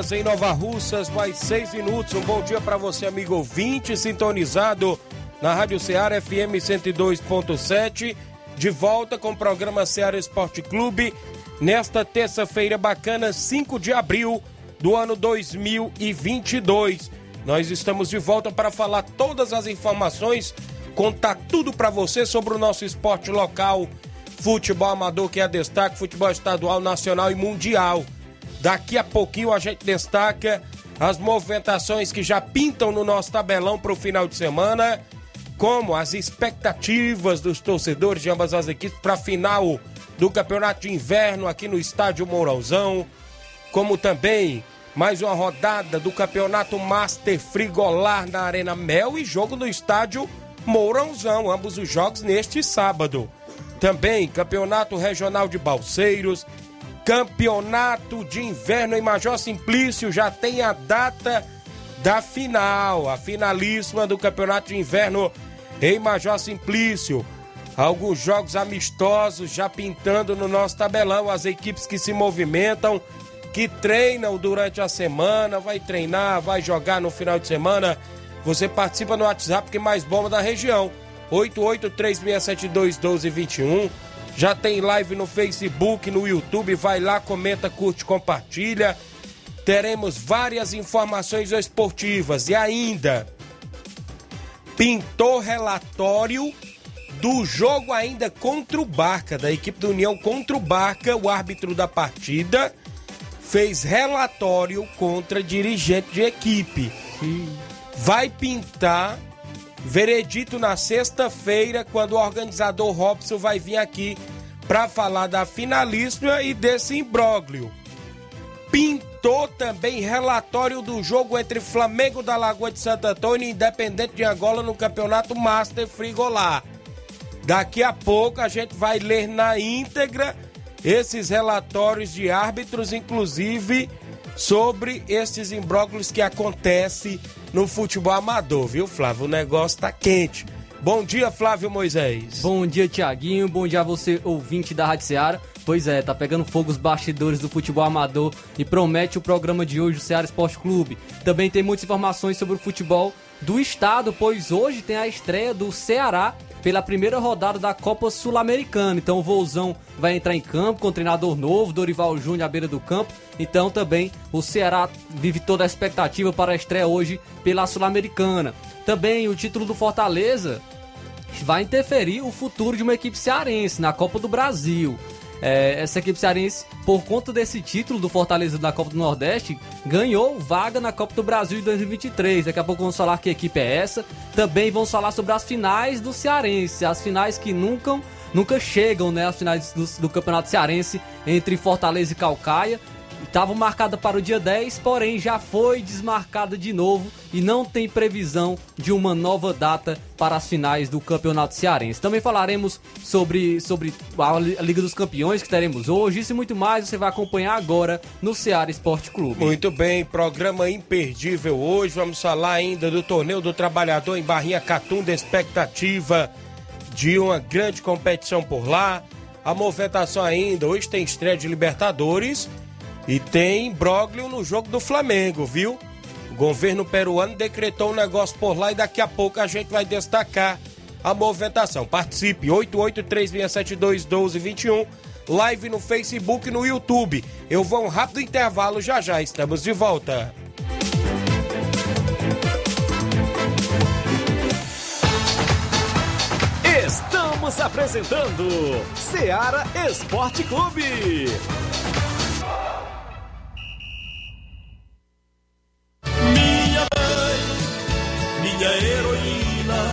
Horas em Nova Russas, mais 6 minutos. Um bom dia para você, amigo ouvinte, sintonizado na Rádio Ceará FM 102.7. De volta com o programa Ceará Esporte Clube, nesta terça-feira bacana, 5 de abril do ano 2022. Nós estamos de volta para falar todas as informações, contar tudo para você sobre o nosso esporte local, futebol amador que é destaque, futebol estadual, nacional e mundial. Daqui a pouquinho a gente destaca as movimentações que já pintam no nosso tabelão para o final de semana, como as expectativas dos torcedores de ambas as equipes para a final do Campeonato de Inverno aqui no Estádio Mourãozão, como também mais uma rodada do Campeonato Master Frigolar na Arena Mel e jogo no Estádio Mourãozão, ambos os jogos neste sábado. Também Campeonato Regional de Balseiros, Campeonato de Inverno em Major Simplício já tem a data da final, a finalíssima do Campeonato de Inverno em Major Simplício. Alguns jogos amistosos já pintando no nosso tabelão, as equipes que se movimentam, que treinam durante a semana, vai treinar, vai jogar no final de semana. Você participa no WhatsApp que é mais bomba da região. 8836721221 já tem live no Facebook, no YouTube. Vai lá, comenta, curte, compartilha. Teremos várias informações esportivas e ainda pintou relatório do jogo ainda contra o Barca, da equipe do União contra o Barca, o árbitro da partida fez relatório contra dirigente de equipe. Vai pintar Veredito na sexta-feira, quando o organizador Robson vai vir aqui para falar da finalíssima e desse imbróglio. Pintou também relatório do jogo entre Flamengo da Lagoa de Santo Antônio e Independente de Angola no Campeonato Master Frigolar. Daqui a pouco a gente vai ler na íntegra esses relatórios de árbitros, inclusive sobre esses imbróglios que acontecem no futebol amador, viu, Flávio? O negócio tá quente. Bom dia, Flávio Moisés. Bom dia, Tiaguinho. Bom dia a você, ouvinte da Rádio Seara. Pois é, tá pegando fogo os bastidores do futebol amador e promete o programa de hoje, o Ceará Esporte Clube. Também tem muitas informações sobre o futebol do estado, pois hoje tem a estreia do Ceará pela primeira rodada da Copa Sul-Americana. Então o Vouzão vai entrar em campo com o treinador novo, Dorival Júnior à beira do campo. Então também o Ceará vive toda a expectativa para a estreia hoje pela Sul-Americana. Também o título do Fortaleza vai interferir o futuro de uma equipe cearense na Copa do Brasil. É, essa equipe cearense, por conta desse título do Fortaleza da Copa do Nordeste, ganhou vaga na Copa do Brasil de 2023. Daqui a pouco vamos falar que equipe é essa. Também vamos falar sobre as finais do Cearense, as finais que nunca, nunca chegam, né? As finais do, do Campeonato Cearense entre Fortaleza e Calcaia estava marcada para o dia 10, porém já foi desmarcada de novo e não tem previsão de uma nova data para as finais do Campeonato Cearense. Também falaremos sobre, sobre a Liga dos Campeões que teremos hoje, isso e muito mais você vai acompanhar agora no Ceará Esporte Clube. Muito bem, programa imperdível hoje. Vamos falar ainda do Torneio do Trabalhador em Barrinha Catunda, expectativa de uma grande competição por lá. A movimentação ainda, hoje tem estreia de Libertadores e tem imbróglio no jogo do Flamengo, viu? O governo peruano decretou um negócio por lá e daqui a pouco a gente vai destacar a movimentação. Participe, 8836721221. live no Facebook e no YouTube. Eu vou um rápido intervalo, já já estamos de volta. Estamos apresentando Seara Esporte Clube.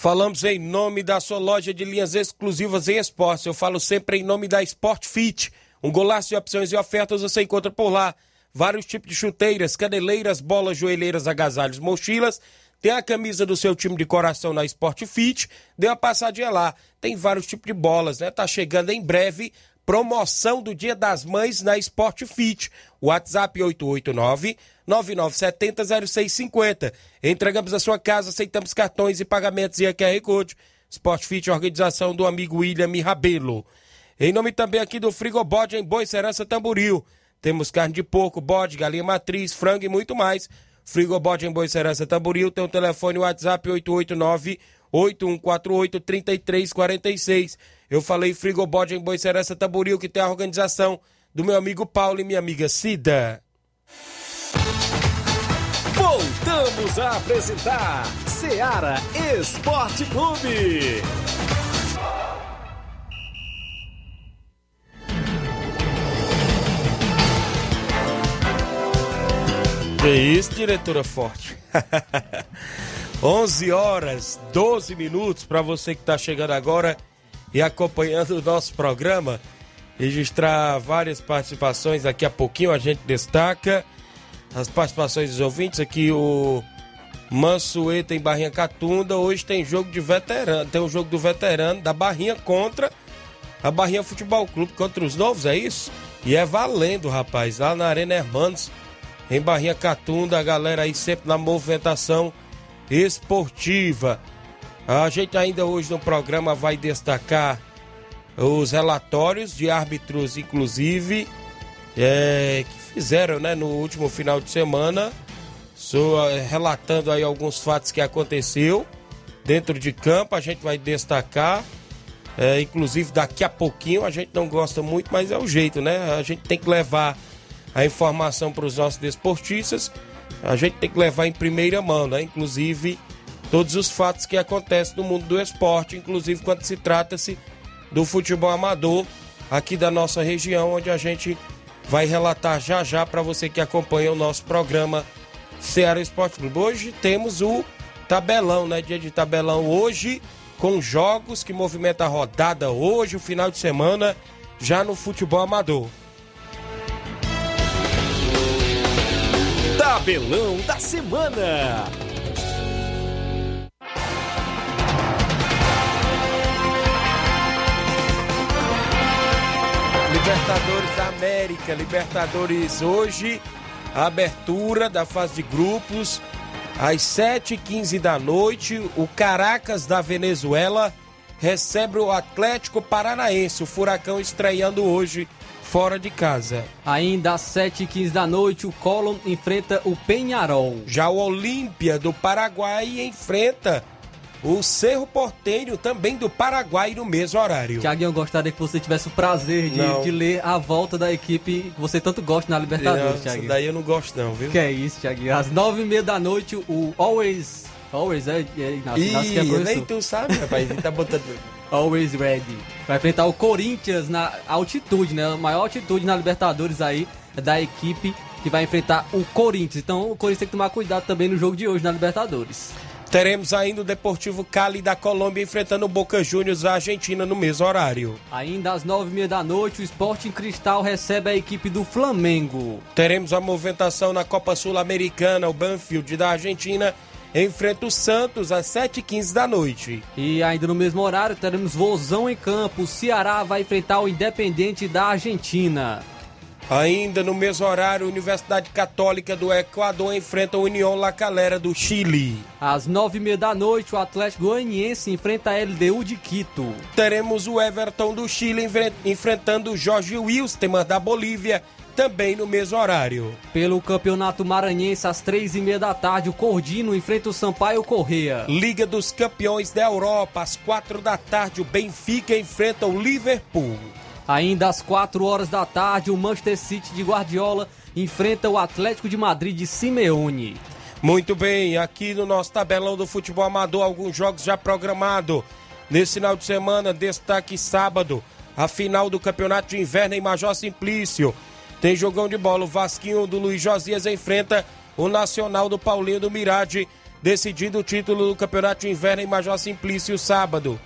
Falamos em nome da sua loja de linhas exclusivas em esportes. Eu falo sempre em nome da Sport Fit. Um golaço de opções e ofertas você encontra por lá. Vários tipos de chuteiras, caneleiras, bolas, joelheiras, agasalhos, mochilas. Tem a camisa do seu time de coração na Sport Fit. Dê uma passadinha lá. Tem vários tipos de bolas, né? Tá chegando em breve promoção do Dia das Mães na Sport Fit. WhatsApp 889 9970 0650. Entregamos a sua casa, aceitamos cartões e pagamentos e QR Code. Sport Fit, organização do amigo William Rabelo. Em nome também aqui do Frigobode em Boi Serança Tamboril. Temos carne de porco, bode, galinha matriz, frango e muito mais. Frigobode em Boi Serança Tamboril. Tem o telefone WhatsApp 889 8148 3346. Eu falei Frigobode em Boi Serança Tamboril, que tem a organização do meu amigo Paulo e minha amiga Cida. Voltamos a apresentar Seara Esporte Clube. Que isso, diretora forte. 11 horas 12 minutos para você que está chegando agora e acompanhando o nosso programa. Registrar várias participações daqui a pouquinho a gente destaca as participações dos ouvintes aqui o Mansueta em Barrinha Catunda. Hoje tem jogo de veterano, tem um jogo do veterano da Barrinha contra a Barrinha Futebol Clube contra os novos, é isso? E é valendo, rapaz, lá na Arena Hermanos, em Barrinha Catunda, a galera aí sempre na movimentação esportiva. A gente ainda hoje no programa vai destacar os relatórios de árbitros, inclusive, é, que fizeram né, no último final de semana, so, relatando aí alguns fatos que aconteceu dentro de campo. A gente vai destacar, é, inclusive daqui a pouquinho. A gente não gosta muito, mas é o jeito, né? A gente tem que levar a informação para os nossos desportistas. A gente tem que levar em primeira mão, né? Inclusive todos os fatos que acontecem no mundo do esporte, inclusive quando se trata-se do futebol amador aqui da nossa região, onde a gente vai relatar já já para você que acompanha o nosso programa Ceará Esporte Clube. Hoje temos o tabelão, né? Dia de tabelão hoje, com jogos que movimenta a rodada hoje, o final de semana, já no futebol amador. Tabelão da semana. Libertadores América, Libertadores hoje, a abertura da fase de grupos, às 7h15 da noite, o Caracas da Venezuela recebe o Atlético Paranaense, o Furacão estreando hoje fora de casa. Ainda às 7h15 da noite, o Colón enfrenta o Penharol. Já o Olímpia do Paraguai enfrenta o Cerro Portenho, também do Paraguai, no mesmo horário. Tiaguinho, eu gostaria que você tivesse o prazer de, de ler a volta da equipe que você tanto gosta na Libertadores, isso Tiaguinho. daí eu não gosto não, viu? Que é isso, Tiaguinho. Às nove e meia da noite, o Always... Always, é, é Inácio, Inácio que é Ih, professor. nem tu sabe, rapaz, ele tá botando... Always ready. Vai enfrentar o Corinthians na altitude, né? A maior altitude na Libertadores aí é da equipe que vai enfrentar o Corinthians. Então o Corinthians tem que tomar cuidado também no jogo de hoje na Libertadores. Teremos ainda o Deportivo Cali da Colômbia enfrentando o Boca Juniors da Argentina no mesmo horário. Ainda às nove e meia da noite, o Sporting Cristal recebe a equipe do Flamengo. Teremos a movimentação na Copa Sul-Americana, o Banfield da Argentina enfrenta o Santos às 7h15 da noite. E ainda no mesmo horário, teremos Vozão em campo. O Ceará vai enfrentar o Independente da Argentina. Ainda no mesmo horário, Universidade Católica do Equador enfrenta a União La Calera do Chile. Às nove e meia da noite, o Atlético Goianiense enfrenta a LDU de Quito. Teremos o Everton do Chile enfre- enfrentando o Jorge Wilstermann da Bolívia, também no mesmo horário. Pelo Campeonato Maranhense, às três e meia da tarde, o Cordino enfrenta o Sampaio Correia. Liga dos Campeões da Europa, às quatro da tarde, o Benfica enfrenta o Liverpool. Ainda às 4 horas da tarde, o Manchester City de Guardiola enfrenta o Atlético de Madrid de Simeone. Muito bem, aqui no nosso tabelão do futebol amador, alguns jogos já programados. Nesse final de semana, destaque sábado, a final do Campeonato de Inverno em Major Simplício. Tem jogão de bola, o Vasquinho do Luiz Josias enfrenta o Nacional do Paulinho do Mirade, decidindo o título do Campeonato de Inverno em Major Simplício sábado.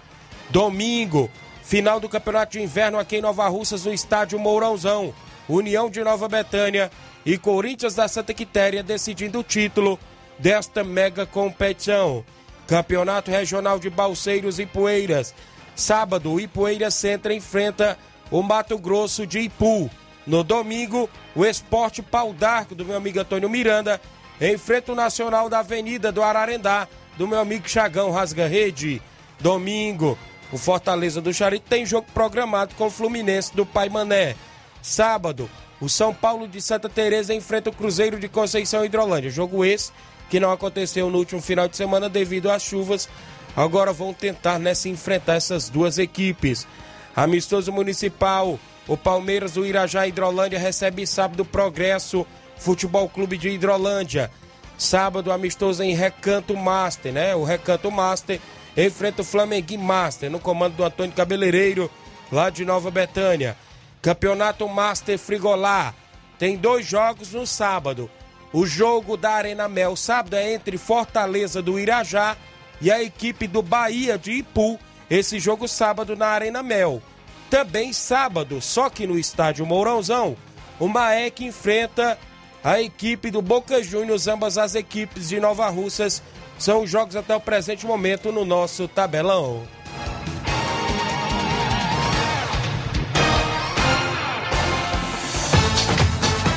Domingo, final do Campeonato de Inverno aqui em Nova Russas, no estádio Mourãozão. União de Nova Betânia e Corinthians da Santa Quitéria decidindo o título desta mega competição. Campeonato Regional de Balseiros e Poeiras. Sábado, o Ipueiras Centro enfrenta o Mato Grosso de Ipu. No domingo, o Esporte Pau d'Arco do meu amigo Antônio Miranda enfrenta o Nacional da Avenida do Ararendá do meu amigo Chagão Rasga Rede. Domingo, o Fortaleza do Charito tem jogo programado com o Fluminense do Pai Mané. Sábado, o São Paulo de Santa Teresa enfrenta o Cruzeiro de Conceição Hidrolândia. Jogo esse que não aconteceu no último final de semana devido às chuvas. Agora vão tentar nessa enfrentar essas duas equipes. Amistoso Municipal, o Palmeiras do Irajá Hidrolândia recebe sábado o Progresso Futebol Clube de Hidrolândia. Sábado, amistoso em Recanto Master, né? O Recanto Master enfrenta o Flamengo Master no comando do Antônio Cabeleireiro, lá de Nova Betânia. Campeonato Master Frigolá. Tem dois jogos no sábado. O jogo da Arena Mel sábado é entre Fortaleza do Irajá e a equipe do Bahia de Ipu. Esse jogo sábado na Arena Mel. Também sábado, só que no estádio Mourãozão, o Maek enfrenta a equipe do Boca Juniors, ambas as equipes de Nova Russas. São os jogos até o presente momento no nosso tabelão.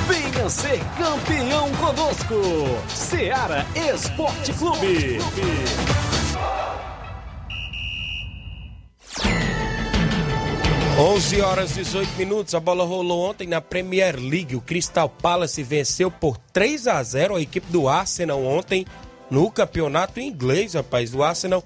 Venha ser campeão conosco. Seara Esporte Clube. 11 horas e 18 minutos. A bola rolou ontem na Premier League. O Crystal Palace venceu por 3 a 0 a equipe do Arsenal ontem no campeonato inglês, rapaz. O Arsenal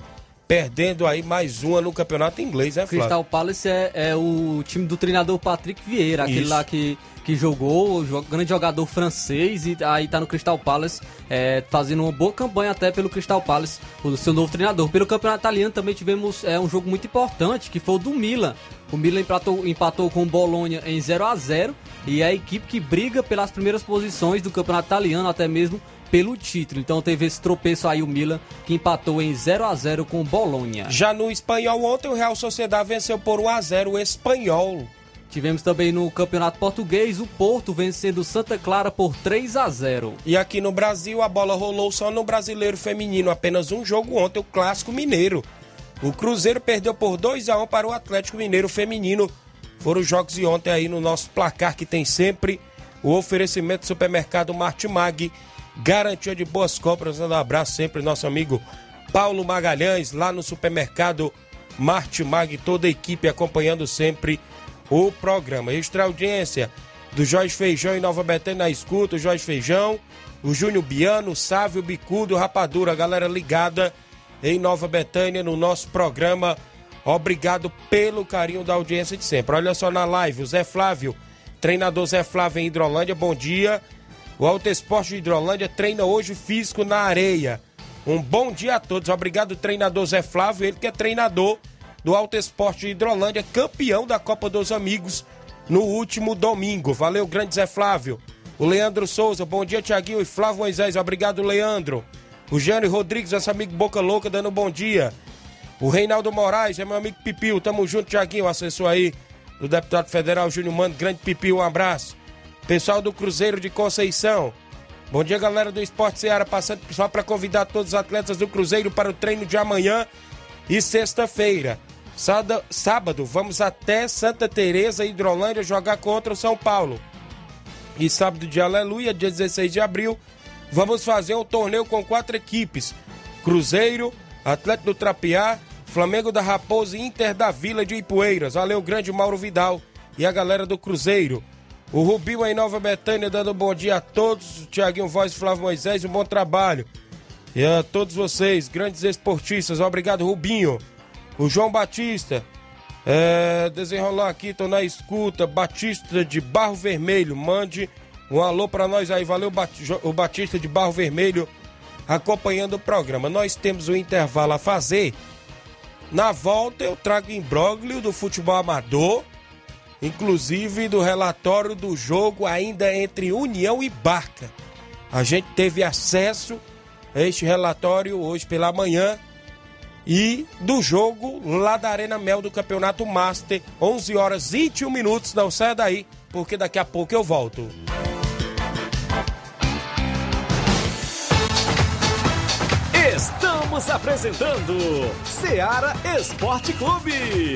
perdendo aí mais uma no campeonato inglês, né, Flávio? Crystal Palace é, é o time do treinador Patrick Vieira, aquele Isso. lá que, que jogou, jo- grande jogador francês, e aí tá no Crystal Palace, é, fazendo uma boa campanha até pelo Crystal Palace, o seu novo treinador. Pelo campeonato italiano também tivemos é, um jogo muito importante, que foi o do Milan. O Milan empatou, empatou com o Bolonha em 0 a 0 e é a equipe que briga pelas primeiras posições do campeonato italiano, até mesmo pelo título. Então teve esse tropeço aí o Milan, que empatou em 0 a 0 com o Bolonha. Já no espanhol, ontem o Real Sociedade venceu por 1 a 0 o espanhol. Tivemos também no Campeonato Português o Porto vencendo o Santa Clara por 3 a 0. E aqui no Brasil, a bola rolou só no brasileiro feminino. Apenas um jogo ontem, o Clássico Mineiro. O Cruzeiro perdeu por 2 a 1 para o Atlético Mineiro feminino. Foram os jogos de ontem aí no nosso placar, que tem sempre o oferecimento do supermercado Martimag. Garantia de boas compras. Manda um abraço sempre, nosso amigo Paulo Magalhães, lá no supermercado Martimag. Toda a equipe acompanhando sempre o programa. Extra audiência do Jorge Feijão em Nova Betânia na escuta, o Jorge Feijão, o Júnior Biano, o Sávio Bicudo, Rapadura, a galera ligada em Nova Betânia no nosso programa. Obrigado pelo carinho da audiência de sempre. Olha só na live, o Zé Flávio, treinador Zé Flávio em Hidrolândia, bom dia. O Alto Esporte de Hidrolândia treina hoje físico na areia. Um bom dia a todos. Obrigado, treinador Zé Flávio, ele que é treinador do Alto Esporte de Hidrolândia, campeão da Copa dos Amigos no último domingo. Valeu, grande Zé Flávio. O Leandro Souza, bom dia, Tiaguinho e Flávio Moisés. Obrigado, Leandro. O Jânio Rodrigues, nosso amigo Boca Louca, dando bom dia. O Reinaldo Moraes, é meu amigo Pipil. Tamo junto, Tiaguinho, assessor aí do deputado federal Júnior Mano. Grande Pipil, um abraço. Pessoal do Cruzeiro de Conceição. Bom dia, galera do Esporte Seara. Passando só para convidar todos os atletas do Cruzeiro para o treino de amanhã e sexta-feira. Sábado, vamos até Santa Teresa, Hidrolândia, jogar contra o São Paulo. e sábado de Aleluia, dia 16 de abril, vamos fazer um torneio com quatro equipes: Cruzeiro, Atlético do Trapiá, Flamengo da Raposa e Inter da Vila de Ipueiras. Valeu, grande Mauro Vidal e a galera do Cruzeiro. O Rubinho em Nova Betânia dando um bom dia a todos. Tiaguinho Voz Flávio Moisés, um bom trabalho. E a todos vocês, grandes esportistas. Obrigado, Rubinho. O João Batista. É, desenrolar aqui, tô na escuta. Batista de Barro Vermelho. Mande um alô para nós aí. Valeu, o Batista de Barro Vermelho acompanhando o programa. Nós temos um intervalo a fazer. Na volta eu trago imbróglio do futebol amador, inclusive do relatório do jogo ainda entre União e Barca. A gente teve acesso a este relatório hoje pela manhã e do jogo lá da Arena Mel do Campeonato Master, 11 horas e 21 minutos. Não saia daí, porque daqui a pouco eu volto. Estamos apresentando Seara Esporte Clube.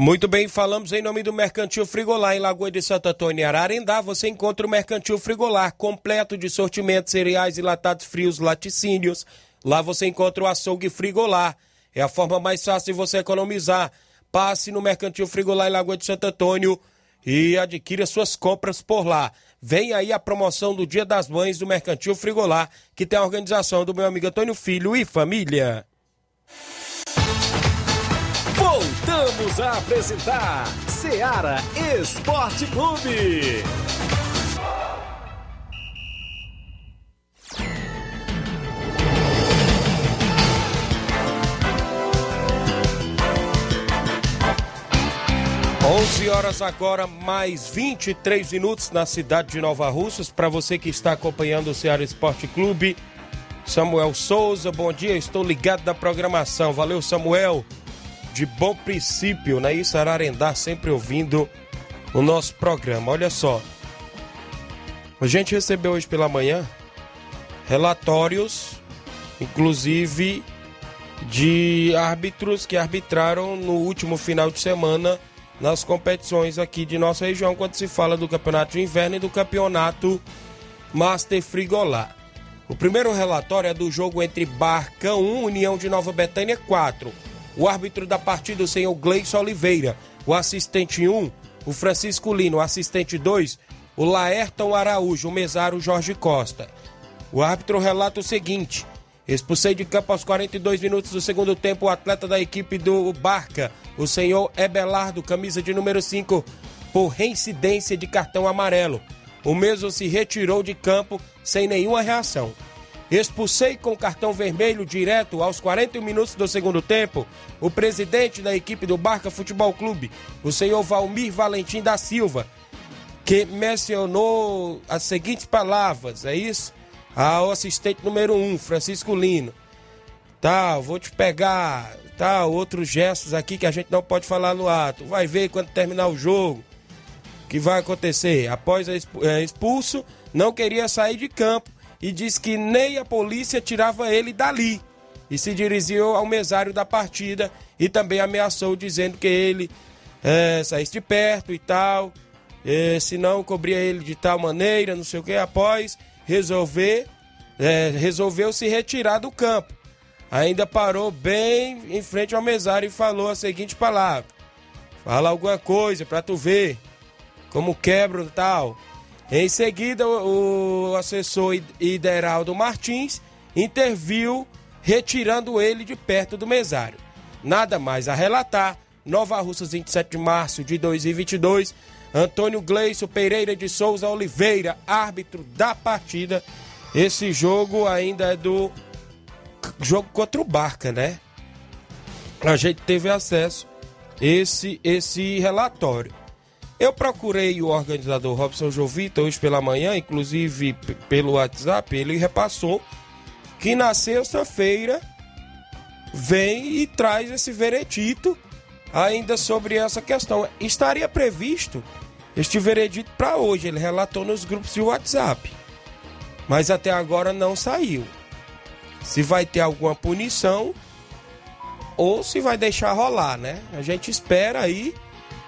Muito bem, falamos em nome do Mercantil Frigolar em Lagoa de Santo Antônio, Ararendá. Você encontra o Mercantil Frigolar completo de sortimentos, cereais e latados frios, laticínios. Lá você encontra o açougue Frigolar. É a forma mais fácil de você economizar. Passe no Mercantil Frigolar em Lagoa de Santo Antônio e adquira suas compras por lá. Vem aí a promoção do Dia das Mães do Mercantil Frigolar, que tem a organização do meu amigo Antônio Filho e família. Voltamos a apresentar Seara Esporte Clube. 11 horas agora, mais 23 minutos na cidade de Nova Russas. Para você que está acompanhando o Ceará Esporte Clube, Samuel Souza, bom dia, estou ligado na programação. Valeu, Samuel de bom princípio, né? Isso, Ararendá, sempre ouvindo o nosso programa. Olha só, a gente recebeu hoje pela manhã relatórios, inclusive de árbitros que arbitraram no último final de semana nas competições aqui de nossa região, quando se fala do campeonato de inverno e do campeonato Master Frigolar. O primeiro relatório é do jogo entre Barca 1, União de Nova Betânia 4 o árbitro da partida, o senhor Gleison Oliveira, o assistente 1, o Francisco Lino, o assistente 2, o Laerton Araújo, o mesário Jorge Costa. O árbitro relata o seguinte: expulsei de campo aos 42 minutos do segundo tempo o atleta da equipe do Barca, o senhor Ebelardo, camisa de número 5, por reincidência de cartão amarelo. O mesmo se retirou de campo sem nenhuma reação. Expulsei com cartão vermelho direto aos 41 minutos do segundo tempo o presidente da equipe do Barca Futebol Clube, o senhor Valmir Valentim da Silva, que mencionou as seguintes palavras, é isso? Ao assistente número 1, um, Francisco Lino. Tá, vou te pegar, tá, outros gestos aqui que a gente não pode falar no ato. Vai ver quando terminar o jogo que vai acontecer. Após é, expulso, não queria sair de campo e disse que nem a polícia tirava ele dali. E se dirigiu ao mesário da partida e também ameaçou, dizendo que ele é, saísse de perto e tal, é, se não cobria ele de tal maneira, não sei o que. Após resolver, é, resolveu se retirar do campo. Ainda parou bem em frente ao mesário e falou a seguinte palavra: Fala alguma coisa pra tu ver como quebra e tal. Em seguida, o assessor Ideraldo Martins interviu, retirando ele de perto do mesário. Nada mais a relatar. Nova Russas, 27 de março de 2022. Antônio Gleison Pereira de Souza Oliveira, árbitro da partida. Esse jogo ainda é do jogo contra o Barca, né? a gente teve acesso esse esse relatório. Eu procurei o organizador Robson Jovita hoje pela manhã, inclusive pelo WhatsApp, ele repassou que na sexta-feira vem e traz esse veredito ainda sobre essa questão. Estaria previsto este veredito para hoje, ele relatou nos grupos de WhatsApp. Mas até agora não saiu. Se vai ter alguma punição ou se vai deixar rolar, né? A gente espera aí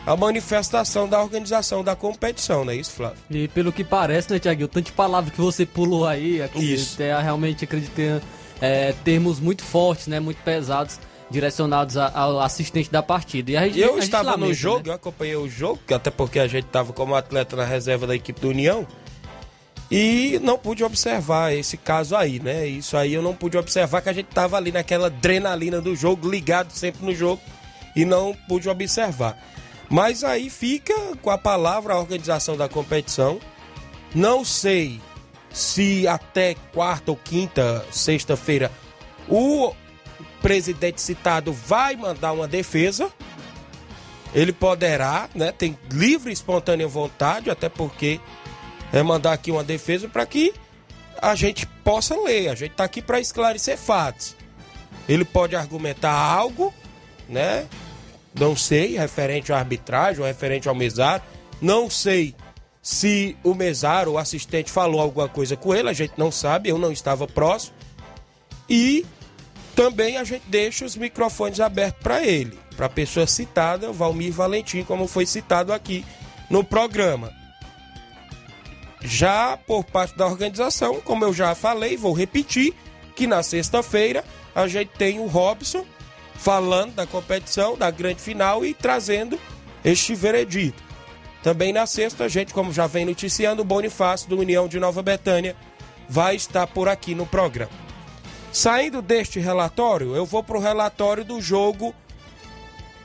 a manifestação da organização da competição, não é isso, Flávio? E pelo que parece, né, Tiago, tanto de palavra que você pulou aí, aqui, Isso. é, realmente acredito ter é, termos muito fortes, né, muito pesados, direcionados ao assistente da partida. E a gente, Eu a gente estava no lamenta, jogo, né? eu acompanhei o jogo, até porque a gente estava como atleta na reserva da equipe do União. E não pude observar esse caso aí, né? Isso aí eu não pude observar que a gente estava ali naquela adrenalina do jogo, ligado sempre no jogo, e não pude observar. Mas aí fica com a palavra a organização da competição. Não sei se até quarta ou quinta, sexta-feira, o presidente citado vai mandar uma defesa. Ele poderá, né? Tem livre e espontânea vontade, até porque é mandar aqui uma defesa para que a gente possa ler. A gente está aqui para esclarecer fatos. Ele pode argumentar algo, né? Não sei, referente à arbitragem referente ao mesário. Não sei se o mesário, o assistente, falou alguma coisa com ele. A gente não sabe, eu não estava próximo. E também a gente deixa os microfones abertos para ele, para a pessoa citada, Valmir Valentim, como foi citado aqui no programa. Já por parte da organização, como eu já falei, vou repetir que na sexta-feira a gente tem o Robson falando da competição, da grande final e trazendo este veredito. Também na sexta, a gente, como já vem noticiando, o Bonifácio do União de Nova Betânia vai estar por aqui no programa. Saindo deste relatório, eu vou para o relatório do jogo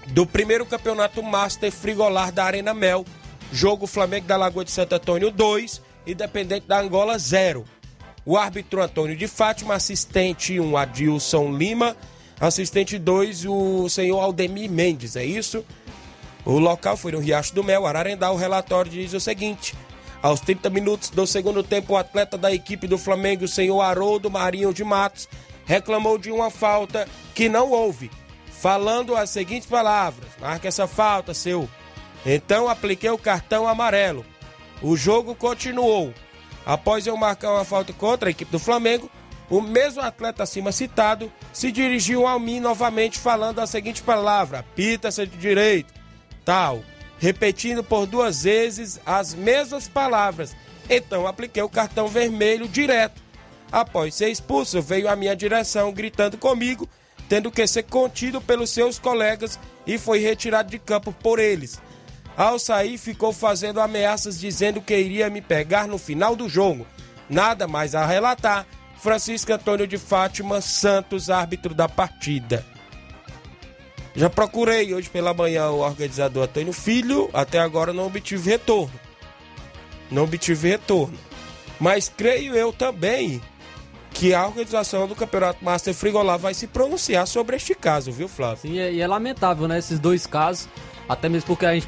do primeiro campeonato Master Frigolar da Arena Mel. Jogo Flamengo da Lagoa de Santo Antônio 2, Independente da Angola 0. O árbitro Antônio de Fátima, assistente 1, Adilson Lima, assistente 2, o senhor Aldemir Mendes, é isso? O local foi no Riacho do Mel, Ararendá. O relatório diz o seguinte: aos 30 minutos do segundo tempo, o atleta da equipe do Flamengo, o senhor Haroldo Marinho de Matos, reclamou de uma falta que não houve, falando as seguintes palavras: marca essa falta, seu. Então apliquei o cartão amarelo. O jogo continuou. Após eu marcar uma falta contra a equipe do Flamengo, o mesmo atleta acima citado se dirigiu a mim novamente falando a seguinte palavra: pita-se de direito, tal, repetindo por duas vezes as mesmas palavras. Então apliquei o cartão vermelho direto. Após ser expulso, veio à minha direção gritando comigo, tendo que ser contido pelos seus colegas e foi retirado de campo por eles. Ao sair, ficou fazendo ameaças dizendo que iria me pegar no final do jogo. Nada mais a relatar. Francisco Antônio de Fátima Santos, árbitro da partida. Já procurei hoje pela manhã o organizador Antônio Filho, até agora não obtive retorno. Não obtive retorno. Mas creio eu também que a organização do Campeonato Master Frigolá vai se pronunciar sobre este caso, viu, Flávio? Sim, e é lamentável, né? Esses dois casos, até mesmo porque a gente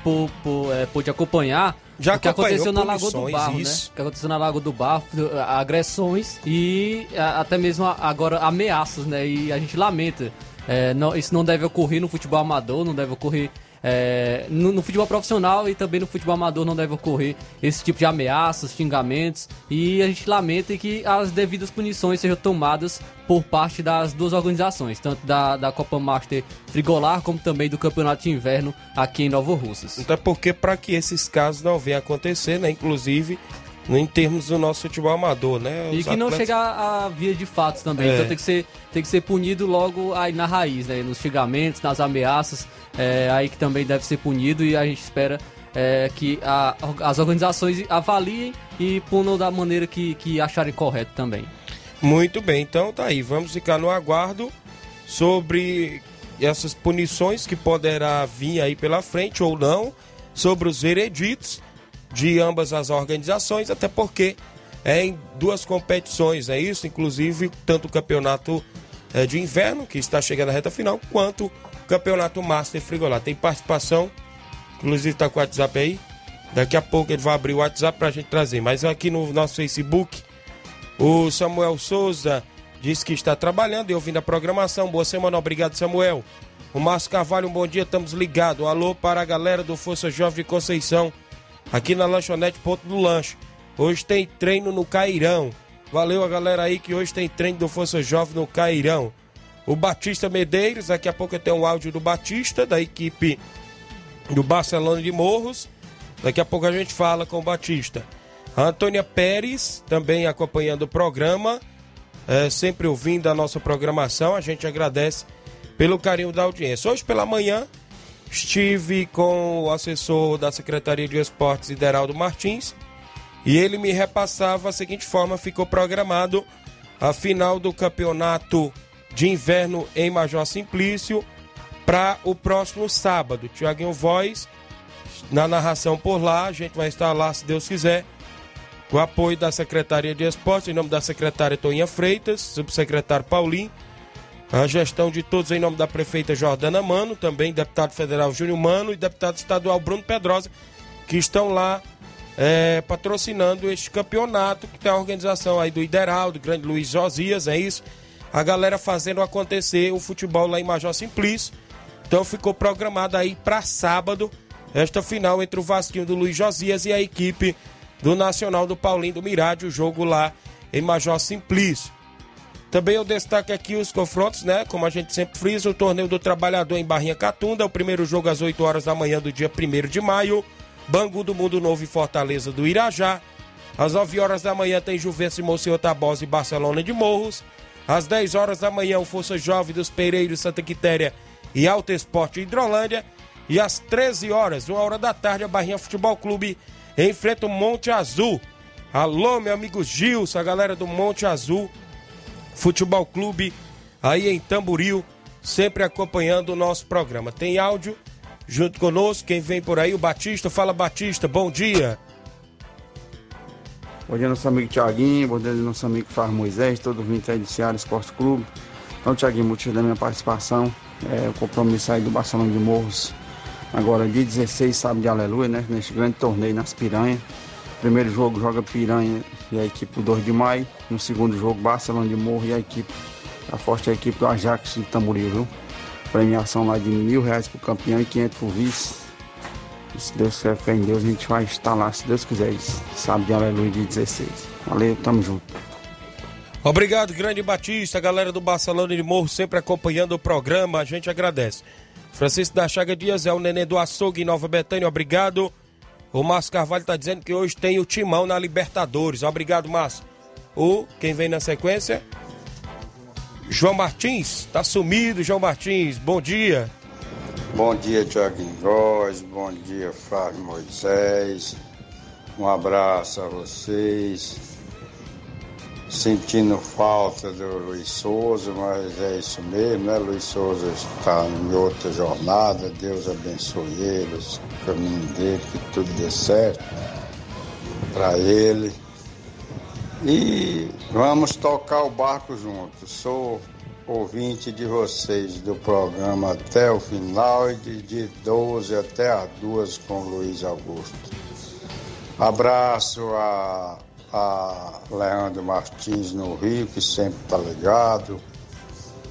é, pôde acompanhar Já o que aconteceu na Lagoa do Barro, isso. né? O que aconteceu na Lagoa do Barro, agressões e até mesmo agora ameaças, né? E a gente lamenta. Eh, não- isso não deve ocorrer no futebol amador, não deve ocorrer eh, no, no futebol profissional e também no futebol amador não deve ocorrer esse tipo de ameaças, xingamentos e a gente lamenta que as devidas punições sejam tomadas por parte das duas organizações, tanto da, da Copa Master Frigolar como também do Campeonato de Inverno aqui em Nova Russas. Até porque para que esses casos não venham acontecer, né? Inclusive em termos do nosso futebol amador, né? E Os que não atletas- chega a, a via de fatos também. É. Então tem que, ser, tem que ser punido logo aí na raiz, né? Nos xingamentos, nas ameaças. É, aí que também deve ser punido e a gente espera é, que a- as organizações avaliem e punam da maneira que, que acharem correto também. Muito bem, então tá aí. Vamos ficar no aguardo sobre essas punições que poderá vir aí pela frente ou não, sobre os vereditos de ambas as organizações, até porque é em duas competições, é isso? Inclusive, tanto o campeonato eh, de inverno, que está chegando à reta final, quanto o Campeonato Master Frigolá. Tem participação, inclusive está com o WhatsApp aí. Daqui a pouco ele vai abrir o WhatsApp para a gente trazer. Mas aqui no nosso Facebook, o Samuel Souza disse que está trabalhando e ouvindo a programação. Boa semana, obrigado, Samuel. O Márcio Carvalho, um bom dia, estamos ligados. Alô para a galera do Força Jovem de Conceição, aqui na lanchonete Ponto do Lanche. Hoje tem treino no Cairão. Valeu a galera aí que hoje tem treino do Força Jovem no Cairão. O Batista Medeiros, daqui a pouco eu tenho um áudio do Batista, da equipe do Barcelona de Morros. Daqui a pouco a gente fala com o Batista. A Antônia Pérez, também acompanhando o programa, é, sempre ouvindo a nossa programação. A gente agradece pelo carinho da audiência. Hoje pela manhã estive com o assessor da Secretaria de Esportes, Ideraldo Martins, e ele me repassava a seguinte forma: ficou programado a final do campeonato de inverno em Major Simplício para o próximo sábado. Tiaguinho Voz na narração por lá, a gente vai estar lá se Deus quiser. Com o apoio da Secretaria de Esportes, em nome da secretária Toninha Freitas, subsecretário Paulinho, a gestão de todos em nome da prefeita Jordana Mano, também deputado federal Júnior Mano e deputado estadual Bruno Pedrosa, que estão lá é, patrocinando este campeonato, que tem a organização aí do Ideral, do grande Luiz Josias, é isso. A galera fazendo acontecer o futebol lá em Major Simplício. Então ficou programado aí para sábado esta final entre o Vasquinho do Luiz Josias e a equipe do Nacional do Paulinho do Mirade, o jogo lá em Major Simplício. Também eu destaco aqui os confrontos, né? Como a gente sempre frisa, o Torneio do Trabalhador em Barrinha Catunda, o primeiro jogo às 8 horas da manhã do dia 1 de maio, Bangu do Mundo Novo e Fortaleza do Irajá. Às 9 horas da manhã tem Juventus e Monsenhor Tabosa e Barcelona de Morros. Às 10 horas da manhã, o Força Jovem dos Pereiros, Santa Quitéria e Alto Esporte Hidrolândia. E às 13 horas, uma hora da tarde, a Barrinha Futebol Clube enfrenta o Monte Azul. Alô, meu amigo Gilson, a galera do Monte Azul Futebol Clube, aí em Tamboril, sempre acompanhando o nosso programa. Tem áudio junto conosco, quem vem por aí, o Batista. Fala, Batista, bom dia. Bom dia, nosso amigo Tiaguinho, bom dia, nosso amigo Far Moisés, todo mundo aí do Ceará Esporte Clube. Então, Tiaguinho, motivo da minha participação é o compromisso aí do Barcelona de Morros, agora dia 16, sábado de Aleluia, né? Neste grande torneio nas Piranhas. Primeiro jogo joga Piranha e a equipe do 2 de maio. No segundo jogo, Barcelona de Morro e a equipe, a forte equipe do Ajax de Tamboril, viu? Premiação lá de mil reais pro campeão e 500 pro vice. E se Deus quer fé em Deus, a gente vai estar lá, se Deus quiser, sábado de aleluia, dia 16. Valeu, tamo junto. Obrigado, grande Batista, galera do Barcelona de Morro, sempre acompanhando o programa, a gente agradece. Francisco da Chaga Dias é o nenê do açougue em Nova Betânia, obrigado. O Márcio Carvalho está dizendo que hoje tem o timão na Libertadores. Obrigado, Márcio. O quem vem na sequência? João Martins, tá sumido, João Martins. Bom dia. Bom dia, Tiaguinho Góes. Bom dia, Flávio Moisés. Um abraço a vocês. Sentindo falta do Luiz Souza, mas é isso mesmo, né? Luiz Souza está em outra jornada. Deus abençoe ele, o caminho dele, que tudo dê certo para ele. E vamos tocar o barco juntos. Sou ouvinte de vocês do programa até o final e de, de 12 até as 2 com Luiz Augusto. Abraço a, a Leandro Martins no Rio, que sempre está ligado.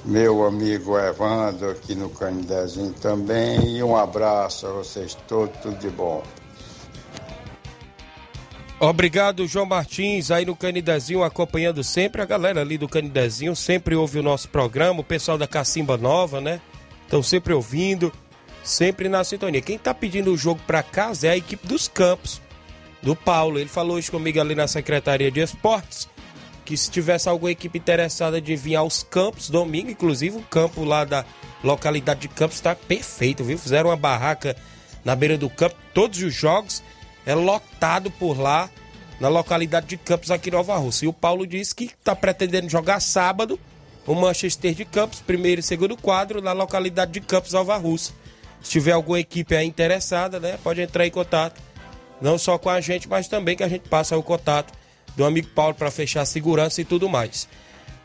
Meu amigo Evandro aqui no Canidezinho também. E um abraço a vocês todos, tudo de bom. Obrigado, João Martins, aí no Canidezinho, acompanhando sempre. A galera ali do Canidezinho sempre ouve o nosso programa, o pessoal da Cacimba Nova, né? Estão sempre ouvindo, sempre na sintonia. Quem tá pedindo o jogo para casa é a equipe dos Campos, do Paulo. Ele falou hoje comigo ali na Secretaria de Esportes, que se tivesse alguma equipe interessada de vir aos Campos, domingo, inclusive o campo lá da localidade de Campos está perfeito, viu? Fizeram uma barraca na beira do campo, todos os jogos é lotado por lá, na localidade de Campos, aqui em Nova Rússia. E o Paulo disse que está pretendendo jogar sábado o Manchester de Campos, primeiro e segundo quadro, na localidade de Campos, Nova Rússia. Se tiver alguma equipe aí interessada, né, pode entrar em contato. Não só com a gente, mas também que a gente passa o contato do amigo Paulo para fechar a segurança e tudo mais.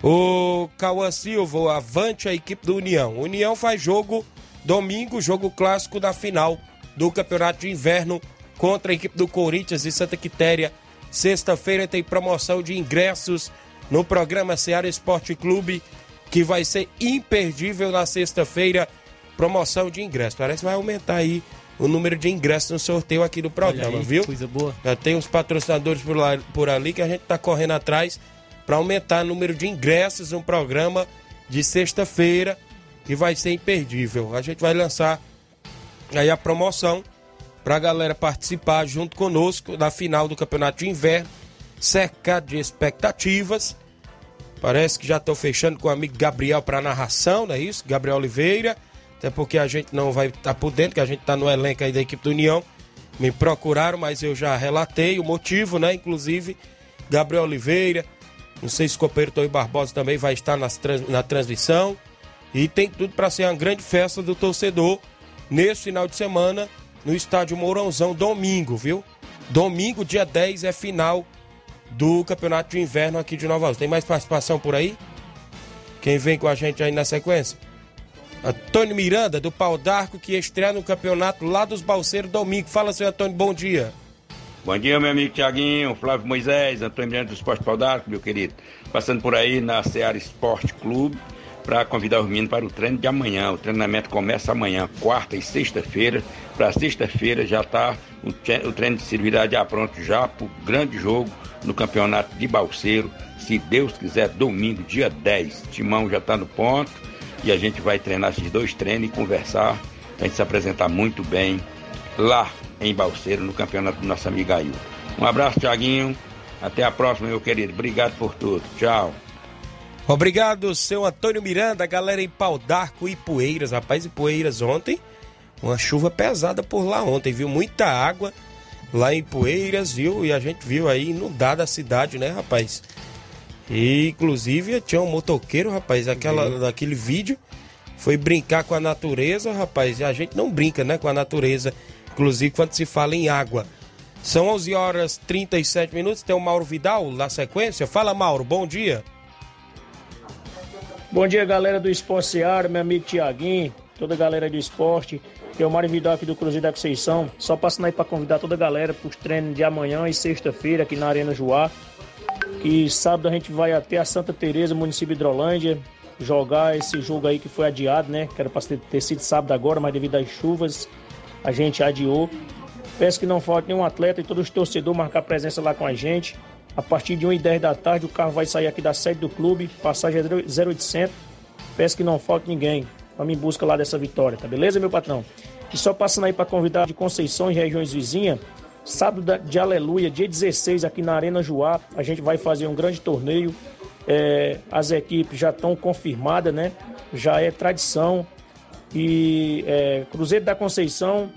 O Cauã Silva, o avante a equipe do União. União faz jogo domingo, jogo clássico da final do Campeonato de Inverno contra a equipe do Corinthians e Santa Quitéria. Sexta-feira tem promoção de ingressos no programa Seara Esporte Clube, que vai ser imperdível na sexta-feira. Promoção de ingressos. Parece que vai aumentar aí o número de ingressos no sorteio aqui do programa, aí, viu? Coisa boa. Já tem os patrocinadores por, lá, por ali que a gente está correndo atrás para aumentar o número de ingressos no programa de sexta-feira, que vai ser imperdível. A gente vai lançar aí a promoção para a galera participar junto conosco da final do Campeonato de Inverno, cercado de expectativas. Parece que já estou fechando com o amigo Gabriel para narração, não é isso? Gabriel Oliveira. Até porque a gente não vai estar tá por dentro, que a gente está no elenco aí da equipe do União. Me procuraram, mas eu já relatei o motivo, né? Inclusive, Gabriel Oliveira, não sei se o copeiro Toy Barbosa também vai estar nas trans, na transmissão. E tem tudo para ser uma grande festa do torcedor nesse final de semana no estádio Mourãozão, domingo, viu? Domingo, dia 10, é final do Campeonato de Inverno aqui de Nova Alves. Tem mais participação por aí? Quem vem com a gente aí na sequência? Antônio Miranda, do Pau d'Arco, que estreia no campeonato lá dos Balseiros domingo. Fala, seu Antônio, bom dia. Bom dia, meu amigo Tiaguinho, Flávio Moisés, Antônio Miranda do Esporte Pau d'Arco, meu querido. Passando por aí na Seara Esporte Clube para convidar os meninos para o treino de amanhã. O treinamento começa amanhã, quarta e sexta-feira. Para sexta-feira já está o treino de civilidade já pronto já para o grande jogo no campeonato de Balseiro. Se Deus quiser, domingo, dia 10. Timão já está no ponto e a gente vai treinar esses dois treinos e conversar, a gente se apresentar muito bem lá em Balseiro, no campeonato do nosso amigo Ail. Um abraço, Tiaguinho. Até a próxima, meu querido. Obrigado por tudo. Tchau. Obrigado, seu Antônio Miranda, galera em Pau d'Arco e Poeiras. Rapaz, e Poeiras ontem, uma chuva pesada por lá ontem, viu? Muita água lá em Poeiras, viu? E a gente viu aí inundada a cidade, né, rapaz? E, inclusive, tinha um motoqueiro, rapaz, aquela, daquele vídeo, foi brincar com a natureza, rapaz, e a gente não brinca, né, com a natureza, inclusive quando se fala em água. São 11 horas 37 minutos, tem o Mauro Vidal na sequência. Fala, Mauro, bom dia. Bom dia, galera do Esporte Seara, meu amigo Tiaguinho, toda a galera do esporte. O Mário Vidal aqui do Cruzeiro da Conceição. Só passando aí para convidar toda a galera para os treinos de amanhã e sexta-feira aqui na Arena Joá. E sábado a gente vai até a Santa Teresa, município de Hidrolândia, jogar esse jogo aí que foi adiado, né? Que era para ter sido sábado agora, mas devido às chuvas a gente adiou. Peço que não falte nenhum atleta e todos os torcedores marcar presença lá com a gente. A partir de 1h10 da tarde o carro vai sair aqui da sede do clube, passagem é 0800. Peço que não falte ninguém. Vamos em busca lá dessa vitória, tá beleza, meu patrão? E só passando aí para convidar de Conceição e regiões vizinhas, Sábado de Aleluia, dia 16, aqui na Arena Joá, a gente vai fazer um grande torneio. É, as equipes já estão confirmadas, né? Já é tradição. E é, Cruzeiro da Conceição,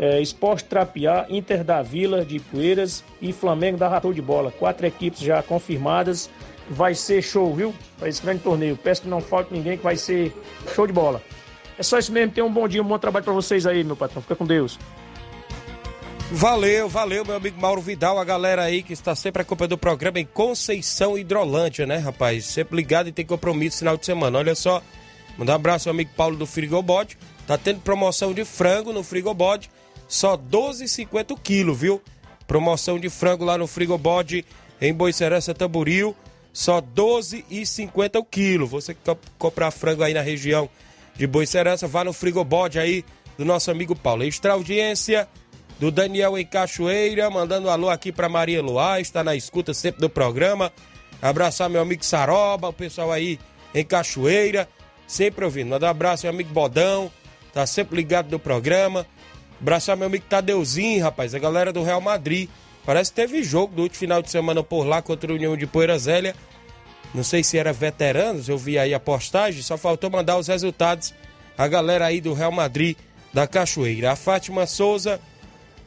é, Esporte Trapiá, Inter da Vila de Poeiras e Flamengo da Ratou de Bola. Quatro equipes já confirmadas. Vai ser show, viu? Para esse grande torneio. Peço que não falte ninguém, que vai ser show de bola. É só isso mesmo. Tenham um bom dia, um bom trabalho para vocês aí, meu patrão. Fica com Deus. Valeu, valeu, meu amigo Mauro Vidal, a galera aí que está sempre acompanhando o programa em Conceição Hidrolândia, né, rapaz? Sempre ligado e tem compromisso final de semana. Olha só, mandar um abraço ao amigo Paulo do Frigobode. Tá tendo promoção de frango no Frigobode, só 12,50 quilo, viu? Promoção de frango lá no Frigobode em Boicerança Tamboril, só 12,50 o quilo. Você que comprar frango aí na região de Boicerança, vá no Frigobode aí do nosso amigo Paulo. Extra audiência do Daniel em Cachoeira, mandando um alô aqui para Maria Luá, está na escuta sempre do programa. Abraçar meu amigo Saroba, o pessoal aí em Cachoeira, sempre ouvindo. Manda um abraço meu amigo Bodão, tá sempre ligado no programa. Abraçar meu amigo Tadeuzinho, rapaz, a galera do Real Madrid. Parece que teve jogo do último final de semana por lá contra a União de Poeira Zélia. Não sei se era veteranos, eu vi aí a postagem, só faltou mandar os resultados. A galera aí do Real Madrid da Cachoeira. A Fátima Souza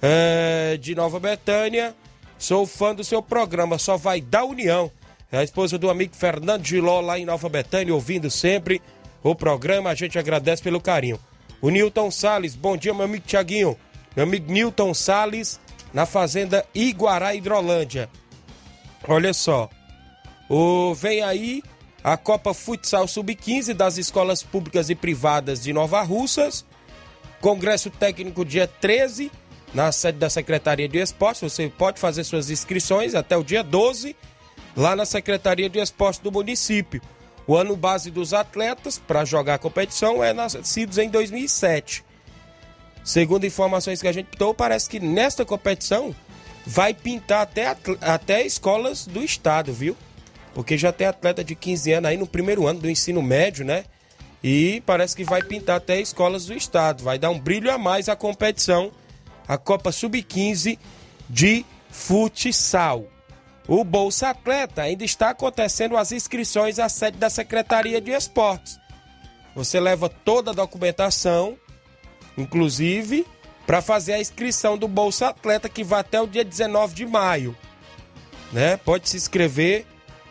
é, de Nova Betânia. Sou fã do seu programa, só vai da União. É a esposa do amigo Fernando Giló, lá em Nova Betânia, ouvindo sempre o programa. A gente agradece pelo carinho. O Newton Sales, bom dia, meu amigo Tiaguinho. Meu amigo Newton Sales, na fazenda Iguará Hidrolândia. Olha só. O, vem aí a Copa Futsal Sub-15 das escolas públicas e privadas de Nova Russas. Congresso técnico dia 13, na sede da Secretaria de Esportes. Você pode fazer suas inscrições até o dia 12, lá na Secretaria de Esportes do município. O ano base dos atletas para jogar a competição é nascidos em 2007. Segundo informações que a gente tem, parece que nesta competição vai pintar até, até escolas do estado, viu? Porque já tem atleta de 15 anos aí no primeiro ano do ensino médio, né? E parece que vai pintar até escolas do estado. Vai dar um brilho a mais à competição, a Copa Sub-15 de futsal. O Bolsa Atleta ainda está acontecendo as inscrições à sede da Secretaria de Esportes. Você leva toda a documentação, inclusive para fazer a inscrição do Bolsa Atleta que vai até o dia 19 de maio. Né? Pode se inscrever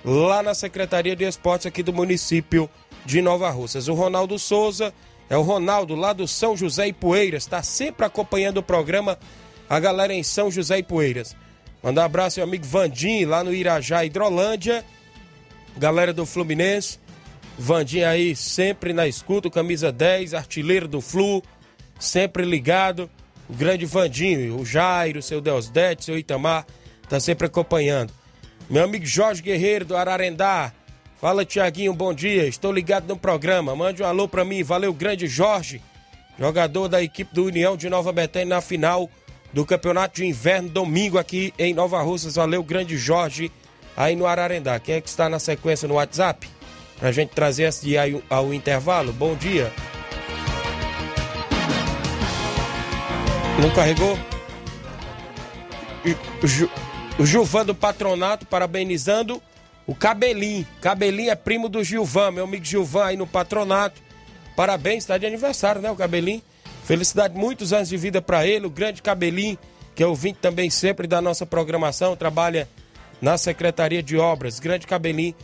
lá na Secretaria de Esportes aqui do município de Nova Russas. O Ronaldo Souza é o Ronaldo lá do São José e Poeiras, está sempre acompanhando o programa, a galera em São José e Poeiras. Mandar um abraço ao amigo Vandim lá no Irajá, Hidrolândia. Galera do Fluminense. Vandim aí sempre na escuta, camisa 10, artilheiro do Flu, sempre ligado. O grande Vandinho, o Jairo, seu Deusdete, seu Itamar, tá sempre acompanhando. Meu amigo Jorge Guerreiro do Ararendá. Fala, Tiaguinho, bom dia. Estou ligado no programa. Mande um alô pra mim. Valeu, grande Jorge. Jogador da equipe do União de Nova Betânia na final do Campeonato de Inverno, domingo aqui em Nova Russas. Valeu, grande Jorge, aí no Ararendá. Quem é que está na sequência no WhatsApp? Pra gente trazer esse dia ao, intervalo. Bom dia. Não carregou? O Gilvan do Patronato parabenizando o Cabelinho. Cabelinho é primo do Gilvan, meu amigo Gilvan aí no Patronato. Parabéns, está de aniversário, né, o Cabelinho? Felicidade, muitos anos de vida para ele, o grande Cabelinho, que é ouvinte também sempre da nossa programação, trabalha na Secretaria de Obras. Grande Cabelinho,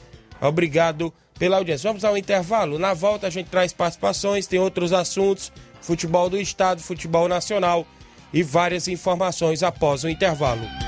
obrigado pela audiência. Vamos ao intervalo. Na volta a gente traz participações, tem outros assuntos, futebol do estado, futebol nacional e várias informações após o intervalo.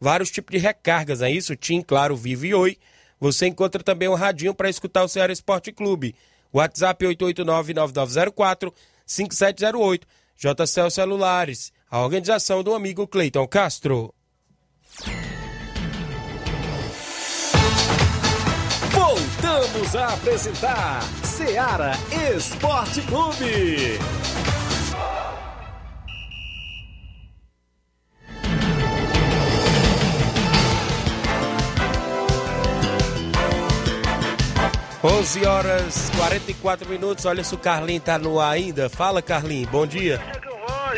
vários tipos de recargas, é isso? TIM, Claro, Vivo e Oi. Você encontra também um radinho para escutar o Ceará Esporte Clube. WhatsApp 889-9904-5708. JCL Celulares, a organização do amigo Cleiton Castro. Voltamos a apresentar Seara Esporte Clube. Onze horas 44 minutos. Olha se o Carlinho tá no ar ainda. Fala, Carlinho. Bom dia.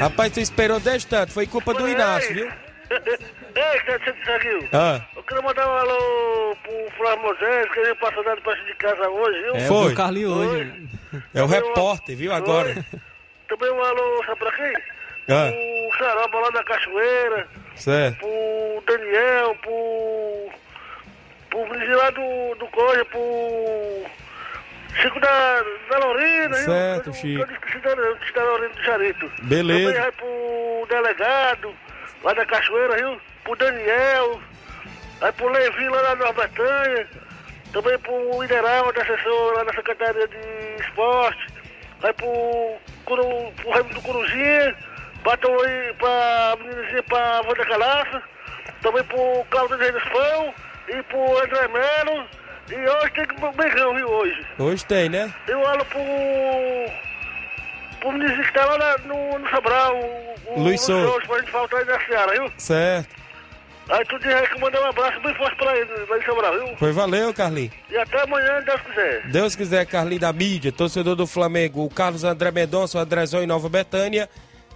Rapaz, tu esperou 10 tanto. Foi culpa do Inácio, viu? Ei, Tiaguinho. Ah. Eu queria mandar um alô pro Flávio Moisés, que ele passou dando perto de casa hoje, viu? É, Foi. o Carlinho hoje. É o repórter, viu? Agora. Também um alô, sabe pra quem? Ah. Pro Saroba lá da Cachoeira, Certo. pro Daniel, pro. Pro Virgílio lá do, do Coja, pro. Chico da, da viu? Certo, Eu- Chico. Eu esqueci da, da Lorena do Charito. Beleza. Também vai pro delegado, lá da Cachoeira, viu? Pro Daniel, aí pro Levi lá da Nova Bretanha, também pro Ideraldo, assessor lá da Secretaria de Esporte, vai pro, Curu, pro Raimundo do Corujinha, bateu aí pra meninazinha pra Wanda Calaça, também pro de Reis dos Pão e pro André Melo. E hoje tem que beijão, viu, hoje. Hoje tem, né? Eu olho pro. pro menino que tá lá no, no Sobral, o, o Luiz Souza. Souza, pra gente faltar aí na Seara, viu? Certo. Aí tu diz que mandar um abraço bem forte pra ele, lá em Sobral, viu? Foi valeu, Carlinhos. E até amanhã, Deus quiser. Deus quiser, Carlinhos da mídia, torcedor do Flamengo, o Carlos André Mendonça, o Andrezão em Nova Betânia,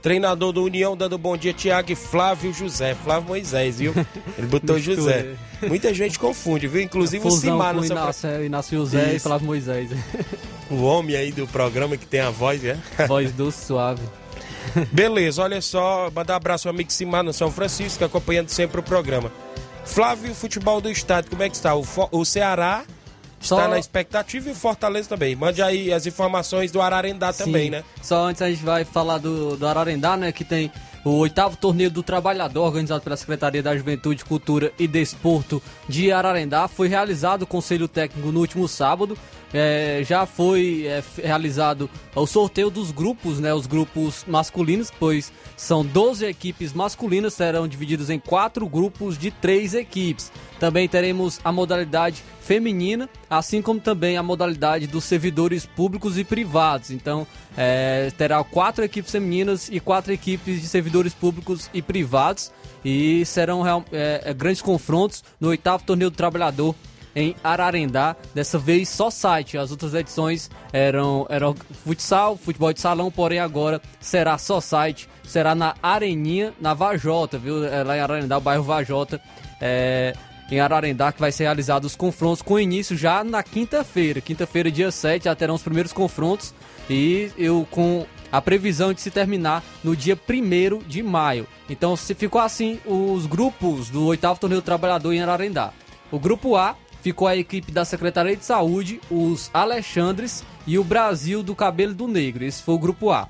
treinador do União, dando bom dia, Tiago e Flávio José. Flávio Moisés, viu? Ele botou. José. Muita gente confunde, viu? Inclusive o Simar no seu... Inácio, Inácio José e Isso. Flávio Moisés. O homem aí do programa que tem a voz, né? Voz doce, suave. Beleza, olha só, mandar um abraço ao amigo Simar no São Francisco, acompanhando sempre o programa. Flávio, futebol do estado, como é que está? O, o Ceará está Só- na expectativa e o Fortaleza também. Mande aí as informações do Ararendá também, Sim. né? Só antes a gente vai falar do, do Ararendá, né? Que tem o oitavo torneio do trabalhador organizado pela Secretaria da Juventude, Cultura e Desporto de Ararendá. Foi realizado o conselho técnico no último sábado. É, já foi é, realizado o sorteio dos grupos, né? Os grupos masculinos, pois são 12 equipes masculinas, serão divididos em quatro grupos de três equipes. Também teremos a modalidade feminina, assim como também a modalidade dos servidores públicos e privados. Então, é, terá quatro equipes femininas e quatro equipes de servidores públicos e privados. E serão é, é, grandes confrontos no oitavo torneio do trabalhador em Ararendá, dessa vez só site. As outras edições eram, eram futsal, futebol de salão, porém agora será só site, será na Areninha, na Vajota, viu? É lá em Ararendá, o bairro Vajota, é, em Ararendá, que vai ser realizado os confrontos com início já na quinta-feira. Quinta-feira, dia 7, já terão os primeiros confrontos e eu com a previsão de se terminar no dia 1 de maio. Então, se ficou assim os grupos do oitavo torneio do trabalhador em Ararendá. O grupo A ficou a equipe da Secretaria de Saúde, os Alexandres e o Brasil do Cabelo do Negro. Esse foi o grupo A.